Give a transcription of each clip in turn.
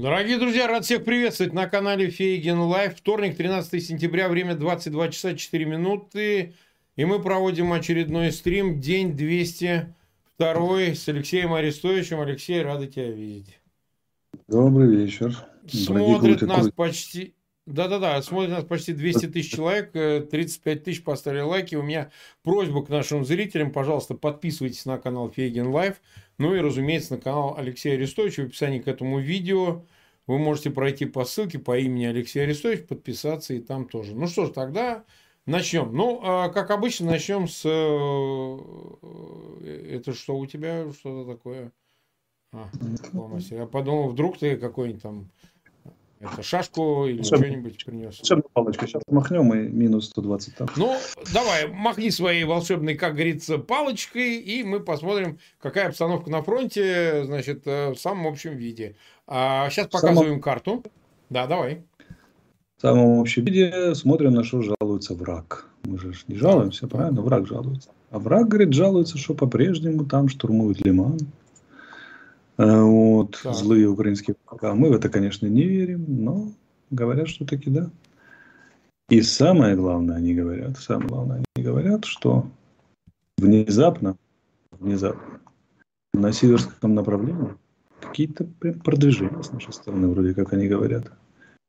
Дорогие друзья, рад всех приветствовать на канале Фейгин Live. Вторник, 13 сентября, время 22 часа 4 минуты. И мы проводим очередной стрим, день 202 с Алексеем Арестовичем. Алексей, рады тебя видеть. Добрый вечер. Смотрит нас почти... Да-да-да, смотрит нас почти 200 тысяч человек, 35 э, тысяч поставили лайки. У меня просьба к нашим зрителям, пожалуйста, подписывайтесь на канал Фейгин Live. Ну и, разумеется, на канал Алексея Арестовича. В описании к этому видео вы можете пройти по ссылке по имени Алексей Арестович, подписаться и там тоже. Ну что ж, тогда начнем. Ну, а, как обычно, начнем с... Э, это что у тебя? Что-то такое? А, Я подумал, вдруг ты какой-нибудь там это шашку или что-нибудь принес. Волшебную палочку. Сейчас махнем и минус 120 там. Ну, давай, махни своей волшебной, как говорится, палочкой, и мы посмотрим, какая обстановка на фронте, значит, э, в самом общем виде. А сейчас показываем самом... карту. Да, давай. В самом общем виде смотрим, на что жалуется враг. Мы же не жалуемся, правильно? Враг жалуется. А враг, говорит, жалуется, что по-прежнему там штурмуют Лиман. Э, вот, так. злые украинские войска. Мы в это, конечно, не верим, но говорят, что таки да. И самое главное, они говорят, самое главное, они говорят, что внезапно, внезапно на северском направлении какие-то продвижения с нашей стороны, вроде как они говорят.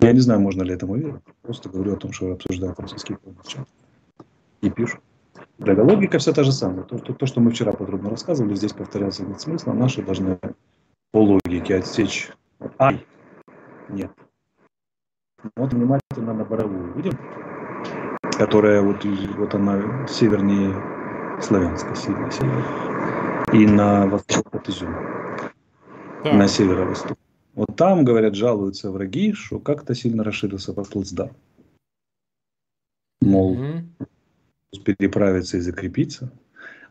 Я не знаю, можно ли этому верить. Просто говорю о том, что обсуждают российские чат и пишут. Да, логика вся та же самая. То, то, то, что мы вчера подробно рассказывали, здесь повторяться нет смысла. Наши должны по логике отсечь ай. Нет. Вот внимательно на боровую. Видим? Которая вот, вот она севернее Славянска, сильно север. И на восток от Изюма. Да. На северо-восток. Вот там, говорят, жалуются враги, что как-то сильно расширился по плацдарм. Мол, угу. переправиться и закрепиться.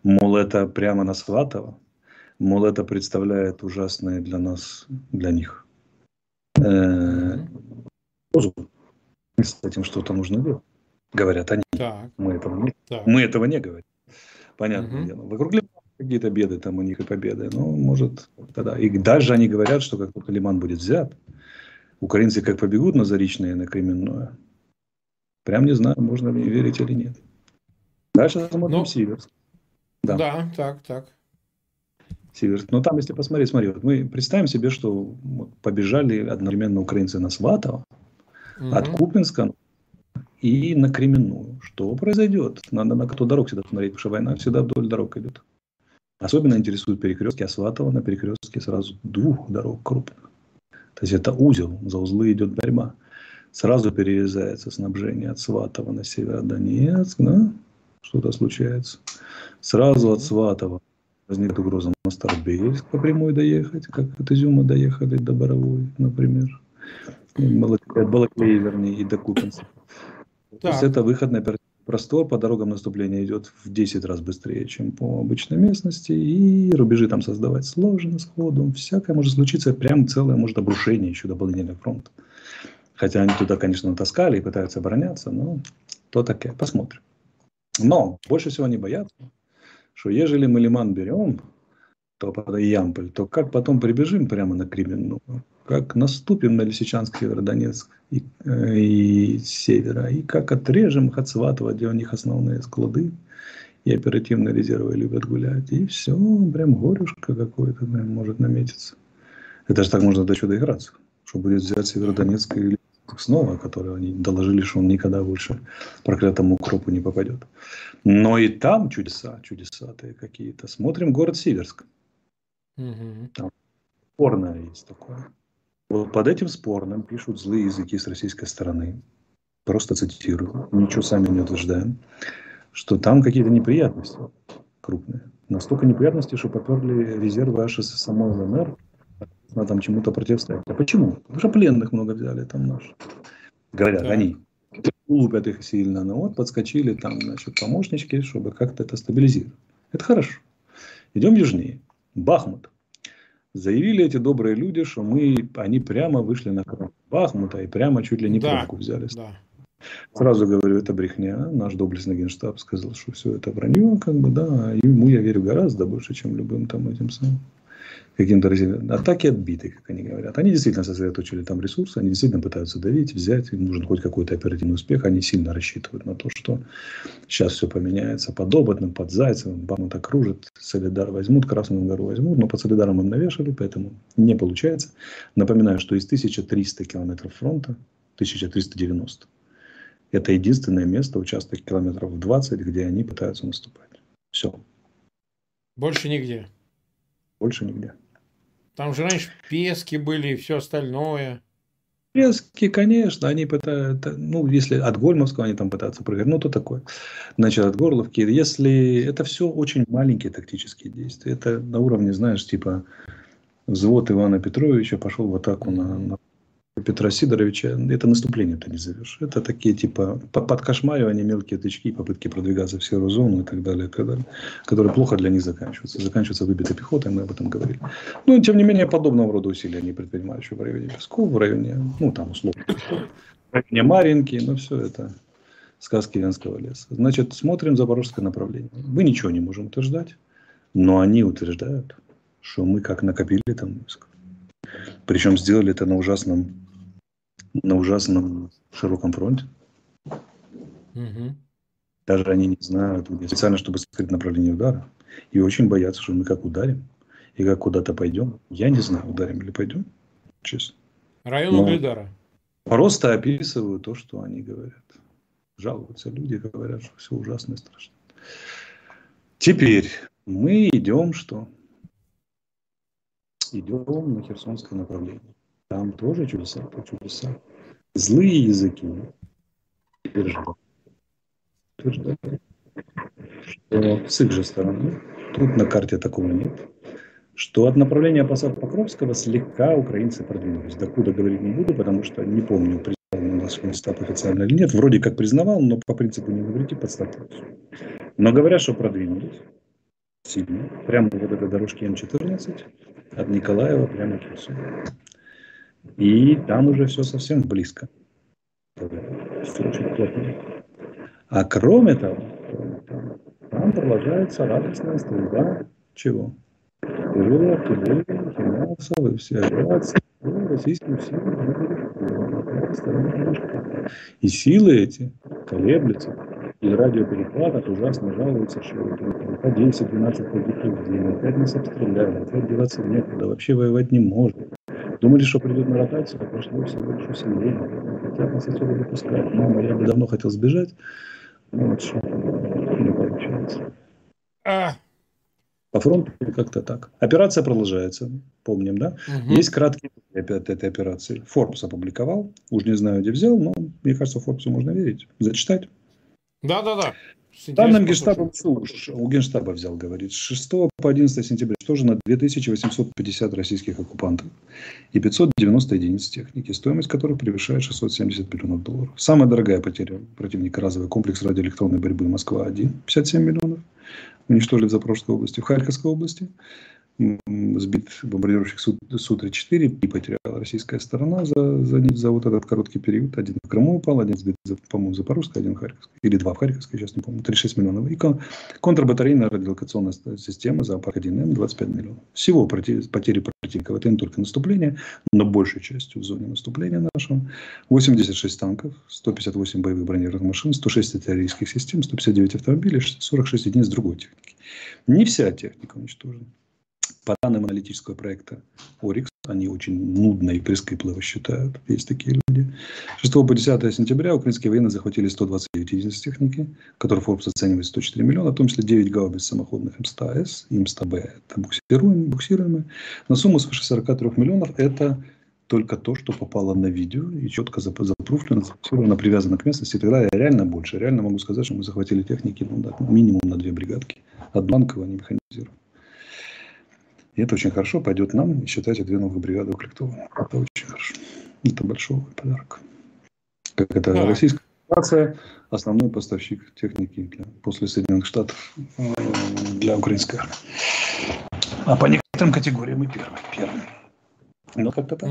Мол, это прямо на Сватово. Мол, это представляет ужасное для нас, для них. Э, с этим что-то нужно делать. Говорят они. Так. Мы, этого не, так. мы этого не говорим. Понятное угу. дело. Вокруг Лимана какие-то беды там у них и победы. Ну, может, тогда. И дальше они говорят, что как только Лиман будет взят, украинцы как побегут на Заречное, на Кременное. Прям не знаю, можно ли верить или нет. Дальше смотрим ну, Сиверск. Да. да, так, так. Северск. Но там, если посмотреть, смотри, вот мы представим себе, что побежали одновременно украинцы на Сватово, угу. от Купинска и на Кременную. Что произойдет? Надо на кто дорог всегда смотреть, потому что война всегда вдоль дорог идет. Особенно интересуют перекрестки Асватова на перекрестке сразу двух дорог крупных. То есть это узел, за узлы идет борьба. Сразу перерезается снабжение от Сватова на Северодонецк, да? что-то случается. Сразу от Сватова возникнет угроза на Старбельск по прямой доехать, как от Изюма доехали до Боровой, например. От Балаклеи, вернее, и до Купинца. То есть это выход на простор по дорогам наступления идет в 10 раз быстрее, чем по обычной местности. И рубежи там создавать сложно сходу. Всякое может случиться. Прям целое может обрушение еще дополнительный фронт. Хотя они туда, конечно, натаскали и пытаются обороняться, но то такое. Посмотрим. Но больше всего они боятся что ежели мы Лиман берем, то Ямполь, то как потом прибежим прямо на Кременную, как наступим на Лисичанск, Северодонецк и, э, и севера, и как отрежем их от Сватова, где у них основные склады, и оперативные резервы любят гулять, и все, прям горюшка какое-то может наметиться. Это же так можно до чуда играться, что будет взять Северодонецк или снова, который они доложили, что он никогда больше проклятому укропу не попадет. Но и там чудеса, чудесатые какие-то. Смотрим город Сиверск. Угу. Там спорное есть такое. Вот под этим спорным пишут злые языки с российской стороны. Просто цитирую. Ничего сами не утверждаем. Что там какие-то неприятности крупные. Настолько неприятности, что поперли резервы аж из самой ЛНР надо там чему-то противостоять. А почему? Потому что пленных много взяли там наши. Говорят, да. они лупят их сильно, но вот подскочили там, значит, помощнички, чтобы как-то это стабилизировать. Это хорошо. Идем южнее. Бахмут. Заявили эти добрые люди, что мы, они прямо вышли на Бахмута и прямо чуть ли не да, пробку взяли. Да. Сразу говорю, это брехня. Наш доблестный генштаб сказал, что все это вранье, как бы, да. Ему я верю гораздо больше, чем любым там этим самым каким-то атаки отбиты, как они говорят. Они действительно сосредоточили там ресурсы, они действительно пытаются давить, взять, им нужен хоть какой-то оперативный успех, они сильно рассчитывают на то, что сейчас все поменяется под Ободным, под Зайцевым, Бахмут окружит, Солидар возьмут, Красную гору возьмут, но по Солидарам им навешали, поэтому не получается. Напоминаю, что из 1300 километров фронта, 1390, это единственное место, участок километров 20, где они пытаются наступать. Все. Больше нигде. Больше нигде. Там же раньше пески были и все остальное. Пески, конечно, они пытаются, ну, если от Гольмовского они там пытаются проверить, ну, то такое. Значит, от Горловки, если это все очень маленькие тактические действия, это на уровне, знаешь, типа взвод Ивана Петровича пошел в атаку на, на Петра Сидоровича, это наступление ты не зовешь. Это такие типа подкошмаривания, мелкие тычки, попытки продвигаться в серую зону и так далее, далее, которые плохо для них заканчиваются. Заканчиваются выбитой пехотой, мы об этом говорили. Но, ну, тем не менее, подобного рода усилия они предпринимают еще в районе Песков, в районе, ну, там, условно, в районе Маринки, но все это сказки Венского леса. Значит, смотрим запорожское направление. Мы ничего не можем утверждать, но они утверждают, что мы как накопили там войск. Причем сделали это на ужасном на ужасном широком фронте. Угу. Даже они не знают, специально, чтобы скрыть направление удара. И очень боятся, что мы как ударим и как куда-то пойдем. Я не знаю, ударим или пойдем, честно. Район Но Угледара. Просто описываю то, что они говорят. Жалуются люди, говорят, что все ужасно и страшно. Теперь мы идем что? Идем на Херсонское направление. Там тоже чудеса чудеса. Злые языки утверждают, что с их же стороны, тут на карте такого нет, что от направления посад Покровского слегка украинцы продвинулись. Докуда говорить не буду, потому что не помню, признал у нас Генштаб официально или нет. Вроде как признавал, но по принципу не говорите, подставьте. Но говорят, что продвинулись сильно. Прямо вот этой дорожки М14 от Николаева прямо к Херсону. И там уже все совсем близко. Все очень плотно. А кроме того, там продолжается радостная стрельба чего? ПВО, артиллерии, финансов и все операции российским силам И силы эти колеблются. И радиоперехват ужасно жалуются, что по 10-12 погибли в день, опять нас обстреляли, опять деваться некуда, вообще воевать не может. Думали, что придет на ротацию, а прошло всего лишь 8 дней. Хотят нас отсюда выпускать. Мама, я бы давно хотел сбежать, но вот что не получается. А. По фронту как-то так. Операция продолжается, помним, да? Угу. Есть краткие опять этой операции. Форбс опубликовал, уж не знаю, где взял, но мне кажется, Форбсу можно верить. Зачитать? Да-да-да. Данным Генштаба, у Генштаба взял, говорит, с 6 по 11 сентября. Тоже на 2850 российских оккупантов? И 590 единиц техники, стоимость которых превышает 670 миллионов долларов. Самая дорогая потеря противника разовый комплекс радиоэлектронной борьбы Москва-1, 57 миллионов, уничтожили в Запорожской области, в Харьковской области сбит бомбардировщик Су-34 и потеряла российская сторона за, за, за вот этот короткий период. Один в Крыму упал, один сбит, по-моему, Запорожской, один в Харьковской. Или два в Харьковской, сейчас не помню. 36 миллионов. И кон, контрбатарейная радиолокационная система Зоопарк-1М 25 миллионов. Всего против, потери противника. Это не только наступление, но большей частью в зоне наступления нашего. 86 танков, 158 боевых бронированных машин, 106 артиллерийских систем, 159 автомобилей, 46 единиц другой техники. Не вся техника уничтожена. По данным аналитического проекта Орикс, они очень нудно и прискіпливо считают. Есть такие люди. 6 по 10 сентября украинские военные захватили 129 единиц техники, которые Forbes оценивает 104 миллиона, в том числе 9 гаубиц самоходных М100С и М100Б. Это буксируемые, буксируемые. На сумму свыше 43 миллионов это только то, что попало на видео и четко запруфлено, зафиксировано, привязано к местности. Тогда я реально больше. Реально могу сказать, что мы захватили техники ну, да, минимум на две бригадки. От банкового, не механизированного. И это очень хорошо пойдет нам, и считайте, две новые бригады укомплектованы. Это очень хорошо. Это большой подарок. Как это да. Российская Федерация, основной поставщик техники для, после Соединенных Штатов для украинской армии. А по некоторым категориям мы первые. первые. Ну, как-то так.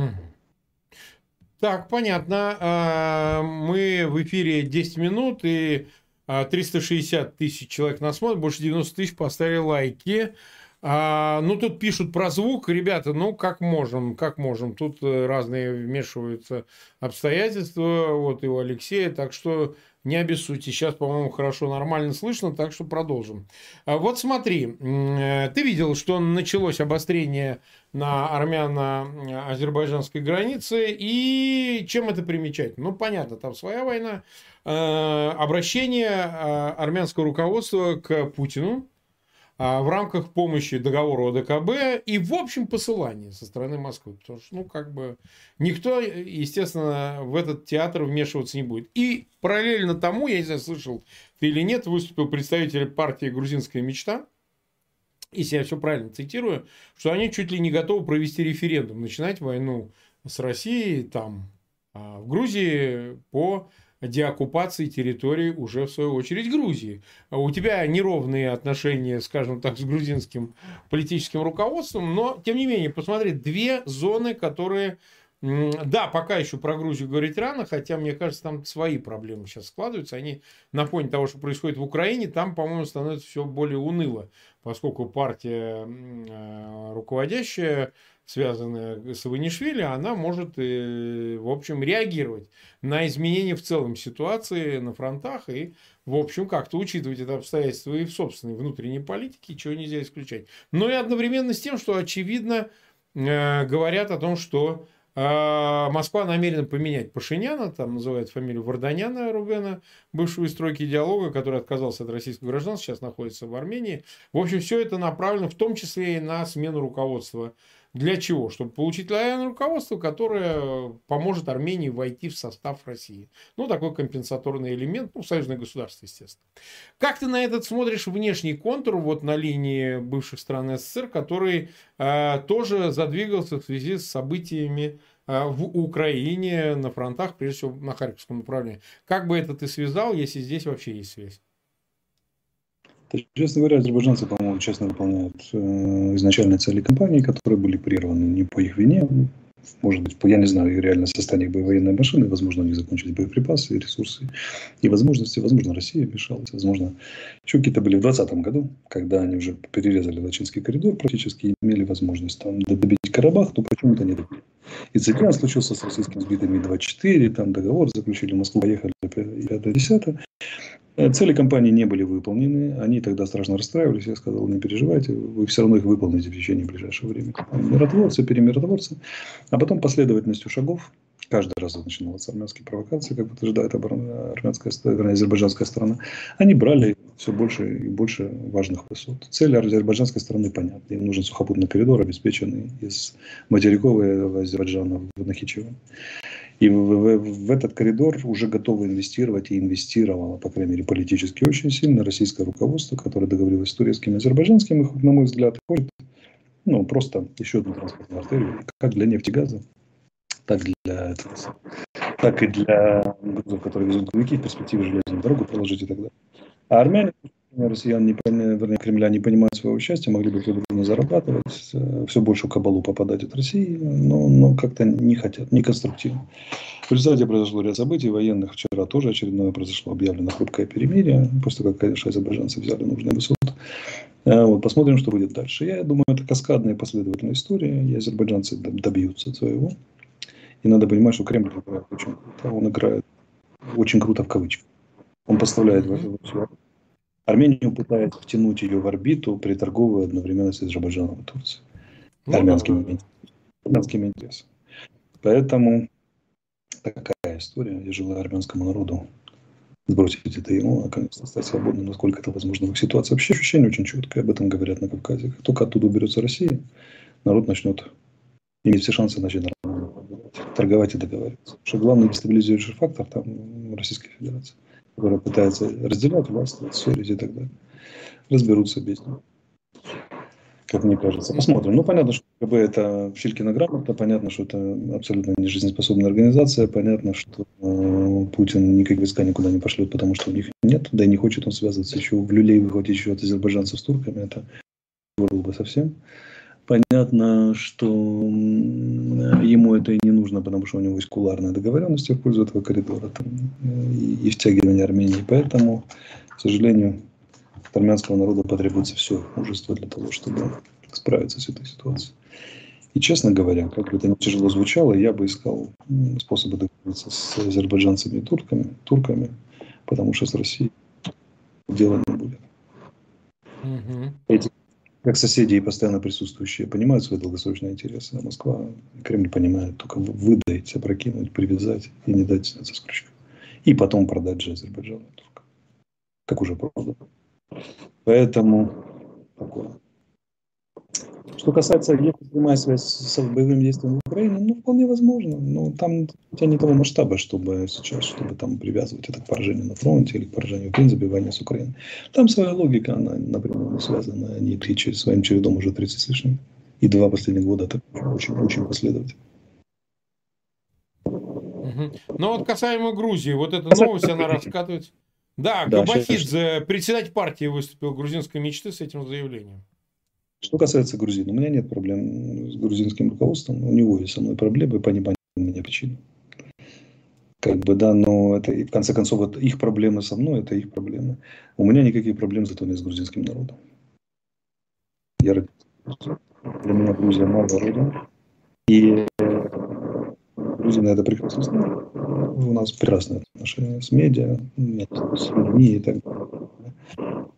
Так, понятно. А, мы в эфире 10 минут, и 360 а, тысяч человек нас смотрят, больше 90 тысяч поставили лайки. А, ну, тут пишут про звук. Ребята, ну, как можем, как можем. Тут э, разные вмешиваются обстоятельства. Вот и у Алексея. Так что не обессудьте. Сейчас, по-моему, хорошо, нормально слышно, так что продолжим. А вот смотри, э, ты видел, что началось обострение на армяно-азербайджанской границе, и чем это примечательно? Ну, понятно, там своя война. Э, обращение армянского руководства к Путину, в рамках помощи договора ОДКБ и, в общем, посылания со стороны Москвы. Потому что, ну, как бы, никто, естественно, в этот театр вмешиваться не будет. И параллельно тому, я не знаю, слышал ты или нет, выступил представитель партии «Грузинская мечта», если я все правильно цитирую, что они чуть ли не готовы провести референдум, начинать войну с Россией там, а, в Грузии по деоккупации территории уже в свою очередь Грузии. У тебя неровные отношения, скажем так, с грузинским политическим руководством, но тем не менее, посмотри, две зоны, которые да, пока еще про Грузию говорить рано, хотя, мне кажется, там свои проблемы сейчас складываются. Они на фоне того, что происходит в Украине, там, по-моему, становится все более уныло, поскольку партия э, руководящая связанная с Иванишвили, она может, э, в общем, реагировать на изменения в целом ситуации на фронтах и, в общем, как-то учитывать это обстоятельство и в собственной внутренней политике, чего нельзя исключать. Но и одновременно с тем, что, очевидно, э, говорят о том, что э, Москва намерена поменять Пашиняна, там называют фамилию Варданяна Рубена, бывшего из стройки диалога, который отказался от российского гражданства, сейчас находится в Армении. В общем, все это направлено в том числе и на смену руководства для чего? Чтобы получить лояльное руководство, которое поможет Армении войти в состав России. Ну, такой компенсаторный элемент, ну, союзное государство, естественно. Как ты на этот смотришь внешний контур, вот на линии бывших стран СССР, который э, тоже задвигался в связи с событиями э, в Украине, на фронтах, прежде всего на Харьковском направлении. Как бы это ты связал, если здесь вообще есть связь? Честно говоря, азербайджанцы, по-моему, честно выполняют э, изначальные цели компании, которые были прерваны не по их вине. Может быть, я не знаю реально состояние военной машины, возможно, у них закончились боеприпасы, ресурсы и возможности. Возможно, Россия мешалась, возможно, еще какие-то были в 2020 году, когда они уже перерезали Лачинский коридор, практически имели возможность там добить Карабах, но почему-то не добили. Инцидент случился с российским сбитым Ми-24, там договор заключили, в Москву поехали 5-10. Э, цели компании не были выполнены. Они тогда страшно расстраивались. Я сказал, не переживайте, вы все равно их выполните в течение ближайшего времени. Миротворцы, перемиротворцы. А потом последовательностью шагов, каждый раз начиналась армянские провокации, как утверждает армянская, вернее, азербайджанская сторона, они брали все больше и больше важных высот. Цель азербайджанской стороны понятна. Им нужен сухопутный коридор, обеспеченный из материкового Азербайджана в Нахичеван. И в, в, в этот коридор уже готовы инвестировать и инвестировало, по крайней мере, политически очень сильно российское руководство, которое договорилось с турецким и азербайджанским, их, на мой взгляд, ходит, ну, просто еще одну транспортную артерию, как для нефтегаза, так, для, так и для грузов, которые везут грузовики, в перспективе железную дорогу проложить и так далее. А армяне россиян, не, вернее, Кремля не понимают своего счастья, могли бы трудно зарабатывать, э, все больше кабалу попадать от России, но, но как-то не хотят, не конструктивно. В результате произошло ряд событий военных. Вчера тоже очередное произошло объявлено хрупкое перемирие, после того, как, конечно, азербайджанцы взяли нужные высоты. Э, вот, посмотрим, что будет дальше. Я думаю, это каскадная последовательная история, и азербайджанцы добьются своего. И надо понимать, что Кремль играет очень круто. Он играет очень круто в кавычках. Он поставляет mm-hmm. Армению пытается втянуть ее в орбиту, приторговывая одновременно с Азербайджаном и Турцией. Ну, армянскими, армянскими интересами. Поэтому такая история. Я желаю армянскому народу сбросить это ему, наконец-то стать свободным, насколько это возможно в их ситуации. Вообще ощущение очень четкое, об этом говорят на Кавказе. Как только оттуда уберется Россия, народ начнет иметь все шансы начать нормально торговать и договариваться. Потому что главный дестабилизирующий фактор там Российская Федерация которые пытаются разделять власть, ссорить и так далее. Разберутся без него. Как мне кажется. Посмотрим. Ну, понятно, что КБ это Филькина грамота, понятно, что это абсолютно не жизнеспособная организация, понятно, что э, Путин никаких войска никуда не пошлет, потому что у них нет, да и не хочет он связываться еще в люлей выходить еще от азербайджанцев с турками, это было бы совсем. Понятно, что ему это и не нужно, потому что у него есть куларная договоренность в пользу этого коридора там, и, и втягивание Армении. Поэтому, к сожалению, от армянского народа потребуется все мужество для того, чтобы справиться с этой ситуацией. И, честно говоря, как бы это ни тяжело звучало, я бы искал способы договориться с азербайджанцами и турками, турками потому что с Россией дела не будет. Угу. Эти, как соседи и постоянно присутствующие, понимают свои долгосрочные интересы, а Москва Кремль понимают только выдать, опрокинуть, привязать и не дать сняться с крючка. И потом продать же Азербайджану. Как уже продано. Поэтому такое. Что касается, есть прямая связь с боевым действием в Украине, ну, вполне возможно. Но там у тебя не того масштаба, чтобы сейчас, чтобы там привязывать это к поражению на фронте или к поражению, в принципе, войне с Украиной. Там своя логика, она напрямую связана. Они идут через своим чередом уже 30 с лишним. И два последних года так очень, очень последовательно. Ну вот касаемо Грузии, вот эта новость, она раскатывается. Да, да Габахидзе, председатель партии выступил грузинской мечты с этим заявлением. Что касается грузин, у меня нет проблем с грузинским руководством. У него есть со мной проблемы по непонятным мне причинам. Как бы, да, но это, в конце концов, вот их проблемы со мной, это их проблемы. У меня никаких проблем зато нет с грузинским народом. Я Для меня Грузия новая родина. И грузины это прекрасно знают. У нас прекрасные отношения с медиа, с людьми и так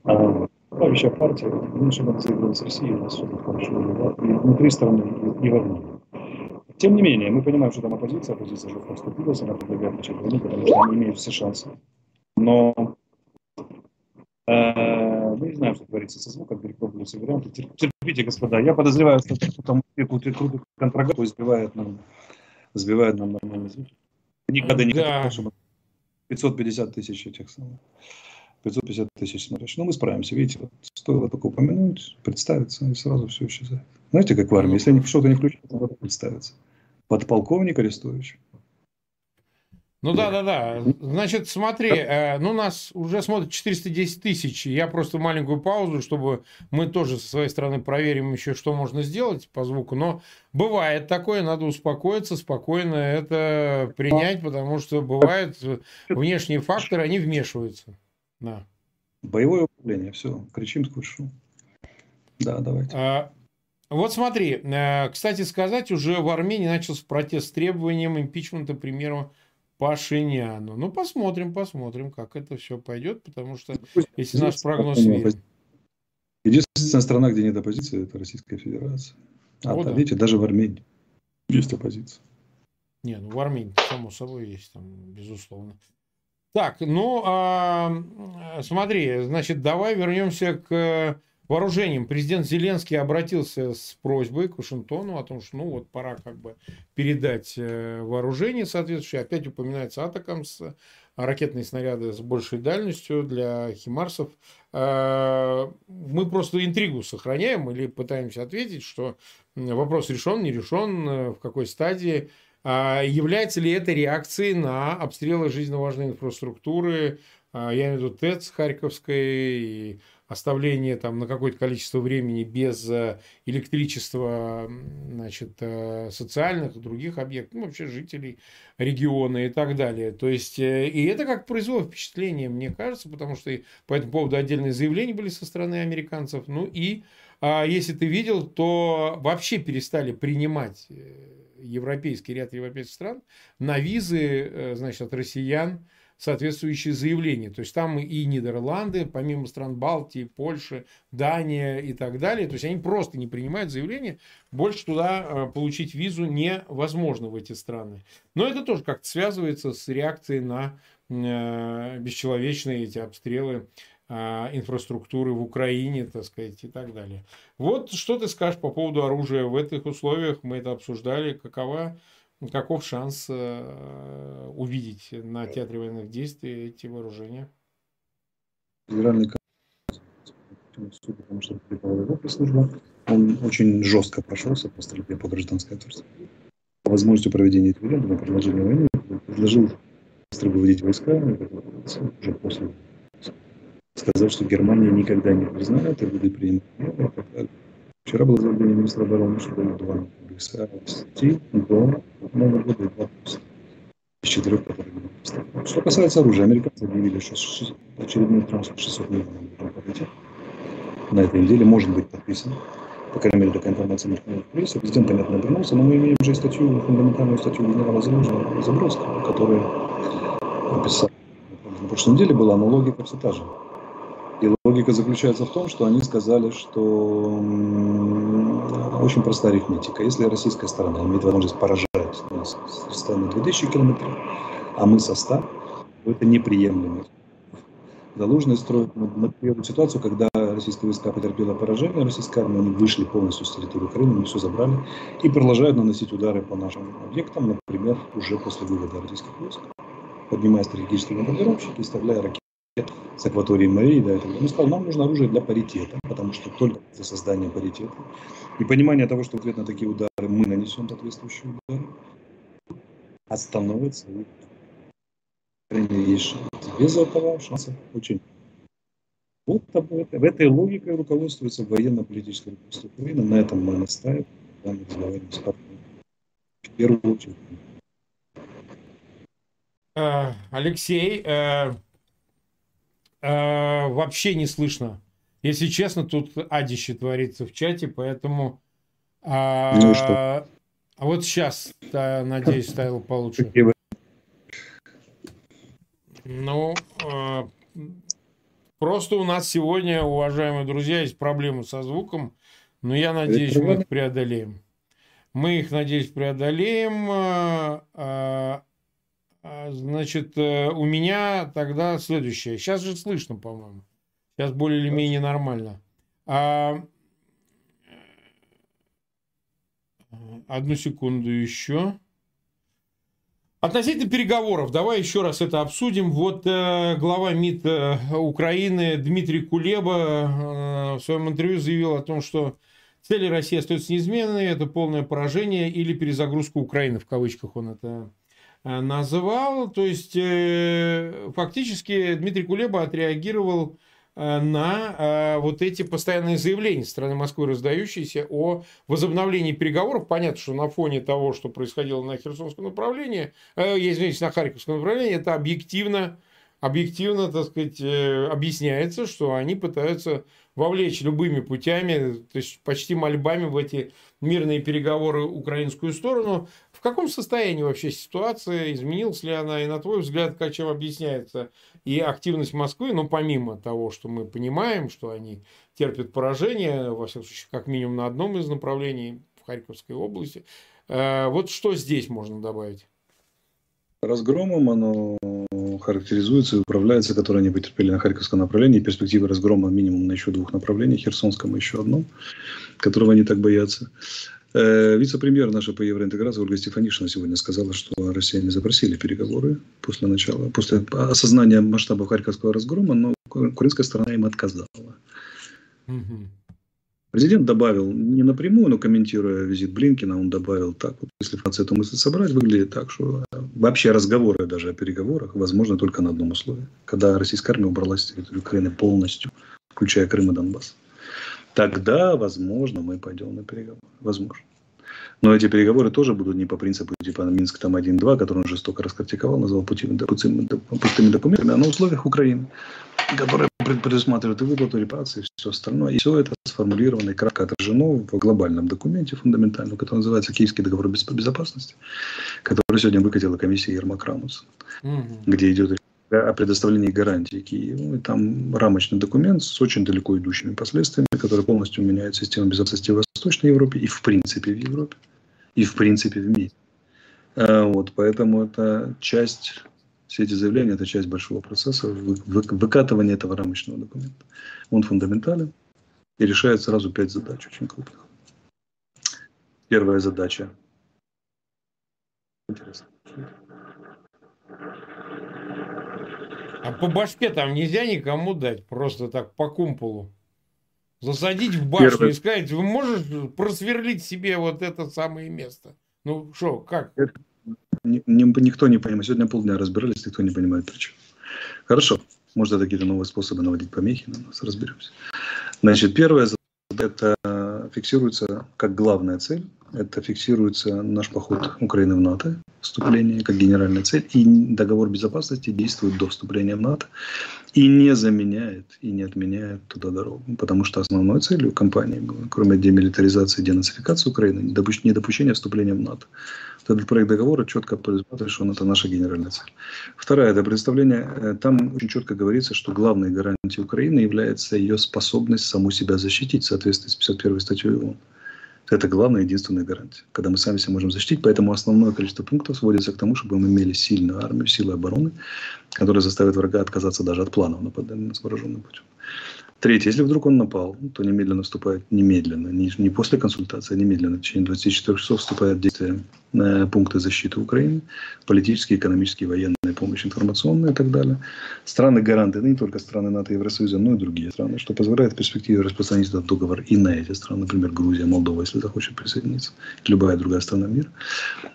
далее. Правящая партия меньше надо заигрывать с Россией, у нас все хорошо и внутри страны, и, и вовне. Тем не менее, мы понимаем, что там оппозиция, оппозиция жестко вступилась, она предлагает начать войну, потому что они имеют все шансы. Но э, мы не знаем, что творится со звуком, перепробуются варианты. Терпите, господа. Я подозреваю, что там крутый контрагент сбивает нам, сбивает нам нормальный звук. Никогда не да. чтобы 550 тысяч этих самых. 550 тысяч смотрящих. Но ну, мы справимся, видите, вот стоило только упомянуть, представиться, и сразу все исчезает. Знаете, как в армии, если они что-то не включают, надо представиться. Подполковник Арестович. Ну да, да, да. Значит, смотри, э, ну нас уже смотрит 410 тысяч. Я просто маленькую паузу, чтобы мы тоже со своей стороны проверим еще, что можно сделать по звуку. Но бывает такое, надо успокоиться, спокойно это принять, потому что бывают внешние факторы, они вмешиваются. Да. Боевое управление, все, кричим сквозь. Да, давайте. А, вот смотри, э, кстати сказать, уже в Армении начался протест с требованием импичмента премьеру Пашиняну. Ну, посмотрим, посмотрим, как это все пойдет, потому что если наш прогноз верен. Единственная страна, где нет оппозиции, это Российская Федерация. А, О, да. видите, даже в Армении есть оппозиция. Не, ну в Армении, само собой, есть там, безусловно. Так, ну, а, смотри, значит, давай вернемся к вооружениям. Президент Зеленский обратился с просьбой к Вашингтону о том, что, ну, вот пора как бы передать э, вооружение соответствующее. Опять упоминается Атакамс, ракетные снаряды с большей дальностью для химарсов. Мы просто интригу сохраняем или пытаемся ответить, что вопрос решен, не решен, э, в какой стадии. А является ли это реакцией на обстрелы жизненно важной инфраструктуры, а, я имею в виду ТЭЦ Харьковской, и оставление там на какое-то количество времени без э, электричества значит, э, социальных других объектов, ну, вообще жителей региона и так далее. То есть, э, и это как произвело впечатление, мне кажется, потому что по этому поводу отдельные заявления были со стороны американцев. Ну и а, если ты видел, то вообще перестали принимать европейский ряд европейских стран на визы, э, значит, от россиян соответствующие заявления. То есть там и Нидерланды, помимо стран Балтии, Польши, Дания и так далее. То есть они просто не принимают заявления. Больше туда э, получить визу невозможно в эти страны. Но это тоже как-то связывается с реакцией на э, бесчеловечные эти обстрелы инфраструктуры в Украине, так сказать, и так далее. Вот что ты скажешь по поводу оружия в этих условиях? Мы это обсуждали. Какова, каков шанс э, увидеть на театре военных действий эти вооружения? Федеральный потому что служба, он очень жестко прошелся по стрельбе по гражданской ответственности. По возможности проведения референдума, продолжения войны, предложил быстро выводить войска уже после сказать, что Германия никогда не признает и будет принимать меры. Вчера было заявление министра обороны, что будет два комплекса сети до Нового года и два из четырех, которые будут Что касается оружия, американцы объявили, что очередной транспорт 600 миллионов должен подойти. на этой неделе может быть подписан. По крайней мере, такая информация мелькнула в прессе. Президент, понятно, обернулся, но мы имеем же статью, фундаментальную статью генерала Забродского, который написал на прошлой неделе была, логика все та же. И логика заключается в том, что они сказали, что очень простая арифметика. Если российская сторона имеет возможность поражать нас с расстояния 2000 километров, а мы со 100, то это неприемлемо. Залужный строит моделирует ситуацию, когда российские войска потерпели поражение, российская армия, они вышли полностью с территории Украины, они все забрали и продолжают наносить удары по нашим объектам, например, уже после вывода российских войск, поднимая стратегические бомбардировщики и вставляя ракеты с акватории морей, да, это, он сказал, нам нужно оружие для паритета, потому что только для создания паритета и понимание того, что в ответ на такие удары мы нанесем соответствующие удары, остановится и есть шанс. Без этого шансов очень вот в этой логикой руководствуется военно-политическое руководство Украины. На этом мы настаиваем. В первую очередь. Э, Алексей, э, э, вообще не слышно. Если честно, тут адище творится в чате, поэтому... А, ну что? А вот сейчас, да, надеюсь, ставил получше. Ну, э, просто у нас сегодня, уважаемые друзья, есть проблемы со звуком, но я надеюсь, мы их преодолеем. Мы их, надеюсь, преодолеем. Э, э, значит, э, у меня тогда следующее. Сейчас же слышно, по-моему. Сейчас более или менее нормально. А... Одну секунду еще. Относительно переговоров, давай еще раз это обсудим. Вот э, глава МИД э, Украины Дмитрий Кулеба э, в своем интервью заявил о том, что цели России остаются неизменными. Это полное поражение или перезагрузка Украины, в кавычках он это Э, называл. То есть, э, фактически Дмитрий Кулеба отреагировал э, на вот эти постоянные заявления страны Москвы, раздающиеся о возобновлении переговоров. Понятно, что на фоне того, что происходило на Херсонском направлении, я извиняюсь, на Харьковском направлении, это объективно, объективно, так сказать, объясняется, что они пытаются вовлечь любыми путями, то есть почти мольбами в эти мирные переговоры украинскую сторону. В каком состоянии вообще ситуация, изменилась ли она, и на твой взгляд, как чем объясняется и активность Москвы, ну, помимо того, что мы понимаем, что они терпят поражение, во всяком случае, как минимум на одном из направлений в Харьковской области, э, вот что здесь можно добавить? Разгромом оно характеризуется и управляется, которые они потерпели на Харьковском направлении. Перспективы разгрома минимум на еще двух направлениях, Херсонском и еще одном, которого они так боятся. Э, вице-премьер наша по евроинтеграции Ольга Стефанишина сегодня сказала, что россияне запросили переговоры после начала, после осознания масштаба Харьковского разгрома, но украинская сторона им отказала. Президент добавил, не напрямую, но комментируя визит Блинкина, он добавил так, вот, если Франция эту мысль собрать, выглядит так, что вообще разговоры даже о переговорах возможны только на одном условии, когда российская армия убралась с территории Украины полностью, включая Крым и Донбасс тогда, возможно, мы пойдем на переговоры. Возможно. Но эти переговоры тоже будут не по принципу типа Минск там 1-2, который он жестоко раскритиковал, назвал путевыми, пустыми документами, а на условиях Украины, которые предусматривают и выплату репарации, и все остальное. И все это сформулировано и кратко отражено в глобальном документе фундаментальном, который называется Киевский договор безопасности, который сегодня выкатила комиссия Ермак Рамус, угу. где идет о предоставлении гарантии Киеву. И там рамочный документ с очень далеко идущими последствиями, который полностью меняет систему безопасности в Восточной Европе и в принципе в Европе, и в принципе в мире. А, вот, поэтому это часть, все эти заявления, это часть большого процесса вы, вы, выкатывания этого рамочного документа. Он фундаментален и решает сразу пять задач очень крупных. Первая задача. Интересно. А по башке там нельзя никому дать, просто так по кумполу. Засадить в башню Первый. и сказать, вы можете просверлить себе вот это самое место. Ну что, как? Это, ни, никто не понимает. Сегодня полдня разбирались, никто не понимает причем. Хорошо. Может, это какие-то новые способы наводить помехи на нас, разберемся. Значит, первое, это фиксируется как главная цель Это фиксируется наш поход Украины в НАТО, вступление как генеральная цель. И договор безопасности действует до вступления в НАТО и не заменяет и не отменяет туда дорогу. Потому что основной целью компании было, кроме демилитаризации и денацификации Украины, недопущение вступления в НАТО. Этот проект договора четко подразумевает, что он это наша генеральная цель. Второе, это представление, э, там очень четко говорится, что главной гарантией Украины является ее способность саму себя защитить в соответствии с 51 статьей ООН. Это главная единственная гарантия, когда мы сами себя можем защитить. Поэтому основное количество пунктов сводится к тому, чтобы мы имели сильную армию, силы обороны, которая заставит врага отказаться даже от планов нападения с вооруженным путем. Третье, если вдруг он напал, то немедленно вступает, немедленно, не, не после консультации, а немедленно, в течение 24 часов вступает в действие пункты защиты Украины, политические, экономические, военная помощь, информационная и так далее. Страны-гаранты, не только страны НАТО и Евросоюза, но и другие страны, что позволяет в перспективе распространить этот договор и на эти страны, например, Грузия, Молдова, если захочет присоединиться, любая другая страна мира.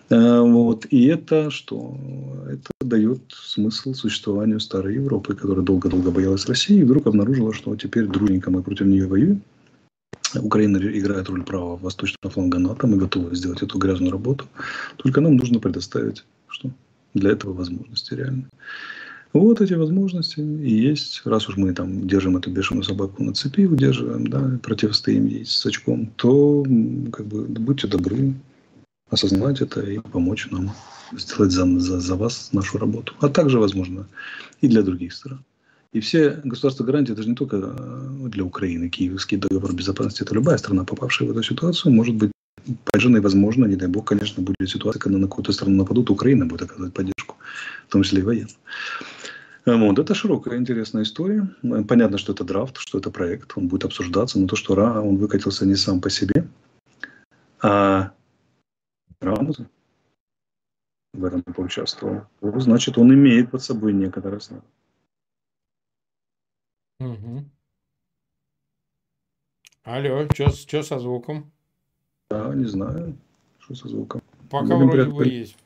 Э, вот. И это что? Это дает смысл существованию старой Европы, которая долго-долго боялась России, и вдруг обнаружила, что теперь дружненько мы против нее воюем. Украина играет роль права восточного фланга НАТО, мы готовы сделать эту грязную работу. Только нам нужно предоставить что? для этого возможности реально. Вот эти возможности и есть. Раз уж мы там держим эту бешеную собаку на цепи, удерживаем, да, противостоим ей с очком, то как бы будьте добры осознать это и помочь нам сделать за, за, за вас нашу работу. А также, возможно, и для других стран. И все государства гарантии, это же не только э, для Украины. Киевский договор безопасности, это любая страна, попавшая в эту ситуацию, может быть поддержана и, возможно, не дай бог, конечно, будет ситуация, когда на какую-то страну нападут, Украина будет оказывать поддержку, в том числе и военную. Вот, это широкая, интересная история. Понятно, что это драфт, что это проект, он будет обсуждаться, но то, что Ра, он выкатился не сам по себе, а Рамуза в этом поучаствовал, значит, он имеет под собой некоторые основы. Угу. Алло, что со звуком? Да, не знаю, что со звуком. Пока Будем вроде бы есть.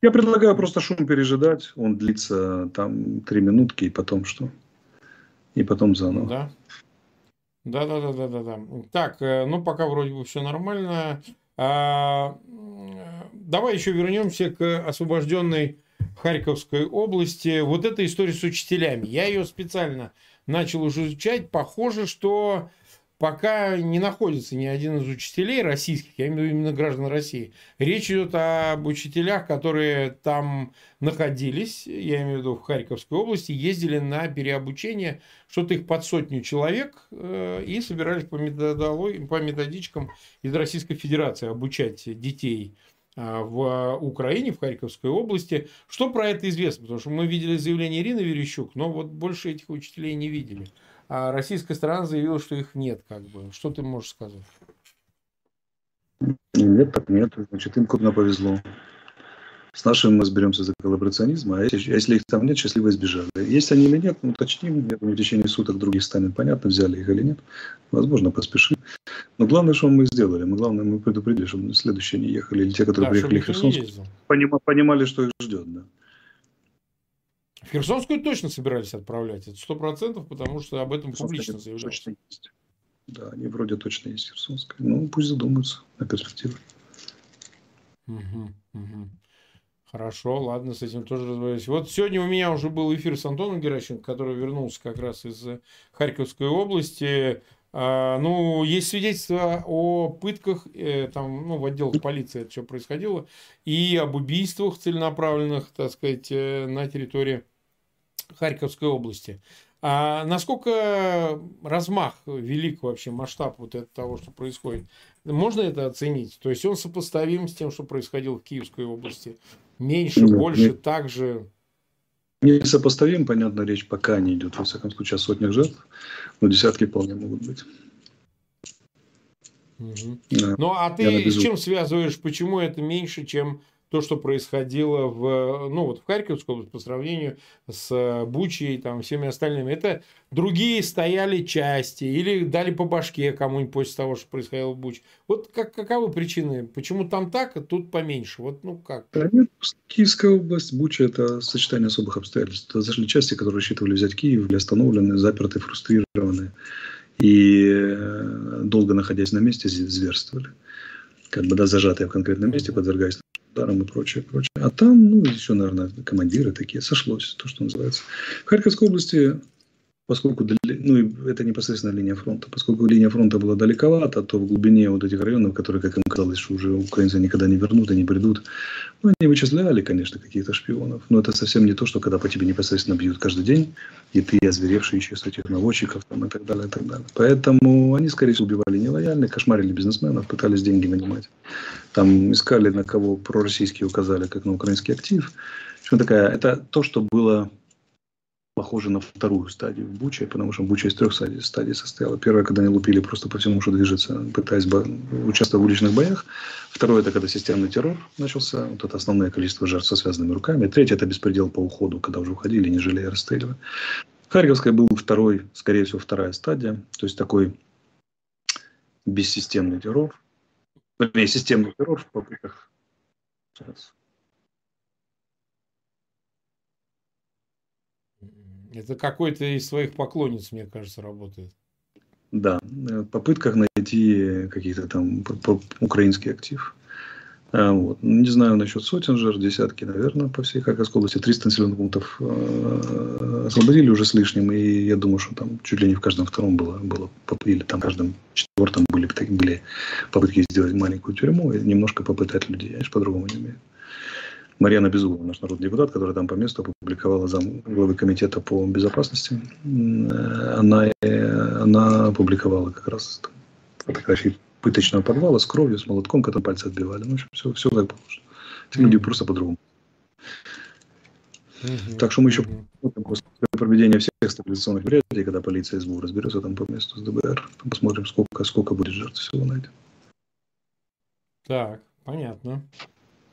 Я предлагаю просто шум пережидать. Он длится там три минутки, и потом что? И потом заново. Да. Да, да, да, да, да, да. Так, э, ну пока вроде бы все нормально. А, давай еще вернемся к освобожденной Харьковской области. Вот эта история с учителями. Я ее специально начал уже изучать, похоже, что пока не находится ни один из учителей российских, я имею в виду именно граждан России. Речь идет об учителях, которые там находились, я имею в виду в Харьковской области, ездили на переобучение, что-то их под сотню человек, э, и собирались по, методологии, по методичкам из Российской Федерации обучать детей в Украине, в Харьковской области. Что про это известно? Потому что мы видели заявление Ирины Верещук, но вот больше этих учителей не видели. А российская сторона заявила, что их нет. Как бы. Что ты можешь сказать? Нет, так нет. Значит, им крупно повезло. С нашим мы разберемся за коллаборационизм, а если, если их там нет, счастливо избежали. Есть они или нет, ну, уточним. Я думаю, в течение суток других станет понятно, взяли их или нет. Возможно, поспешим. Но главное, что мы сделали. Мы, главное, мы предупредили, чтобы следующие не ехали. Или те, которые да, приехали в Херсонск, понима, понимали, что их ждет. Да. В Херсонскую точно собирались отправлять. Это сто процентов, потому что об этом публично заявляли. Точно есть. Да, они вроде точно есть в Херсонской. Ну, пусть задумаются на перспективу. Угу, угу. Хорошо, ладно, с этим тоже разбираюсь. Вот сегодня у меня уже был эфир с Антоном Геращенко, который вернулся как раз из Харьковской области. А, ну, есть свидетельства о пытках, э, там, ну, в отделах полиции это все происходило, и об убийствах целенаправленных, так сказать, э, на территории Харьковской области. А насколько размах велик вообще масштаб вот этого того, что происходит? Можно это оценить? То есть он сопоставим с тем, что происходило в Киевской области? Меньше, Нет, больше, нет. так же? Несопоставим, понятно, речь пока не идет, во всяком случае, о сотнях жертв, но десятки вполне могут быть. Угу. Да. Ну, а ты с чем связываешь, почему это меньше, чем то, что происходило в, ну, вот в Харьковской области по сравнению с э, Бучей, там, всеми остальными. Это другие стояли части или дали по башке кому-нибудь после того, что происходило в Буче. Вот как, каковы причины? Почему там так, а тут поменьше? Вот, ну, как? Киевская область, Буча – это сочетание особых обстоятельств. Зашли части, которые рассчитывали взять Киев, были остановлены, заперты, фрустрированы и э, долго находясь на месте зверствовали. как бы, да, зажатые в конкретном месте, подвергаясь ударам и прочее, прочее. А там, ну, еще, наверное, командиры такие, сошлось, то, что называется. В Харьковской области поскольку ну, это непосредственно линия фронта, поскольку линия фронта была далековато, то в глубине вот этих районов, которые, как им казалось, что уже украинцы никогда не вернут и не придут, ну, они вычисляли, конечно, каких-то шпионов, но это совсем не то, что когда по тебе непосредственно бьют каждый день, и ты озверевший ищешь этих наводчиков там, и так далее, и так далее. Поэтому они, скорее всего, убивали нелояльных, кошмарили бизнесменов, пытались деньги вынимать. Там искали, на кого пророссийские указали, как на украинский актив. В общем, такая, это то, что было похоже на вторую стадию в Буче, потому что Буча из трех стадий, стадий состояла. Первая, когда они лупили просто по всему, что движется, пытаясь участвовать в уличных боях. Второе, это когда системный террор начался. Вот это основное количество жертв со связанными руками. Третье, это беспредел по уходу, когда уже уходили, не жалея, расстреливая. Харьковская был второй, скорее всего, вторая стадия. То есть такой бессистемный террор. Вернее, системный террор в попытках. Сейчас. Это какой-то из своих поклонниц, мне кажется, работает. Да, в попытках найти какие-то там украинский актив. А, вот. Ну, не знаю насчет сотен жертв, десятки, наверное, по всей Харьковской области. 300 населенных пунктов э, освободили уже с лишним, и я думаю, что там чуть ли не в каждом втором было, было или там в каждом четвертом были, были попытки сделать маленькую тюрьму и немножко попытать людей. Я же по-другому не умею. Марьяна Безуглова, наш народный депутат, которая там по месту опубликовала зам главы комитета по безопасности, она, э, она опубликовала как раз фотографии пыточного подвала с кровью, с молотком, который пальцы отбивали. Ну, в общем, все, все как положено. Эти люди просто по-другому. Так что мы еще посмотрим после проведения всех стабилизационных мероприятий, когда полиция СБУ разберется там по месту с ДБР, посмотрим, сколько, сколько будет жертв всего найдено. Так, понятно.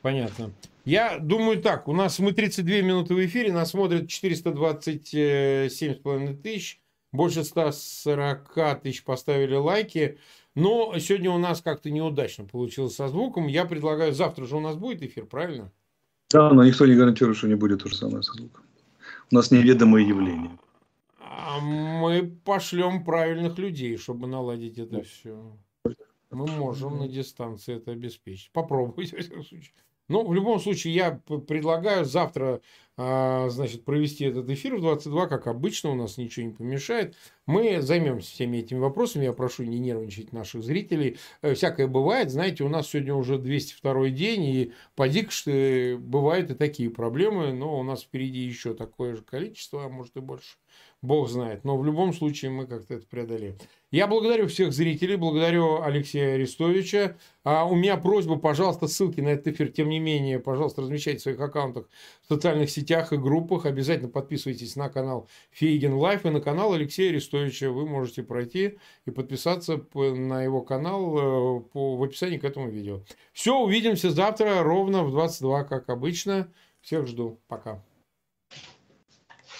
Понятно. Я думаю так, у нас мы 32 минуты в эфире, нас смотрят 427,5 тысяч, больше 140 тысяч поставили лайки. Но сегодня у нас как-то неудачно получилось со звуком. Я предлагаю, завтра же у нас будет эфир, правильно? Да, но никто не гарантирует, что не будет то же самое со звуком. У нас неведомые явления. А мы пошлем правильных людей, чтобы наладить это все. Мы можем на дистанции это обеспечить. Попробуйте, в всяком случае. Ну, в любом случае я предлагаю завтра а, значит, провести этот эфир в 22, как обычно, у нас ничего не помешает. Мы займемся всеми этими вопросами. Я прошу не нервничать наших зрителей. Э, всякое бывает. Знаете, у нас сегодня уже 202 день, и поди бывают и такие проблемы, но у нас впереди еще такое же количество, а может и больше. Бог знает. Но в любом случае мы как-то это преодолеем. Я благодарю всех зрителей, благодарю Алексея Арестовича. А у меня просьба, пожалуйста, ссылки на этот эфир, тем не менее, пожалуйста, размещайте в своих аккаунтах в социальных сетях и группах. Обязательно подписывайтесь на канал Фейгин Live и на канал Алексея Арестовича. Вы можете пройти и подписаться на его канал э, в описании к этому видео. Все, увидимся завтра ровно в 22, как обычно. Всех жду. Пока.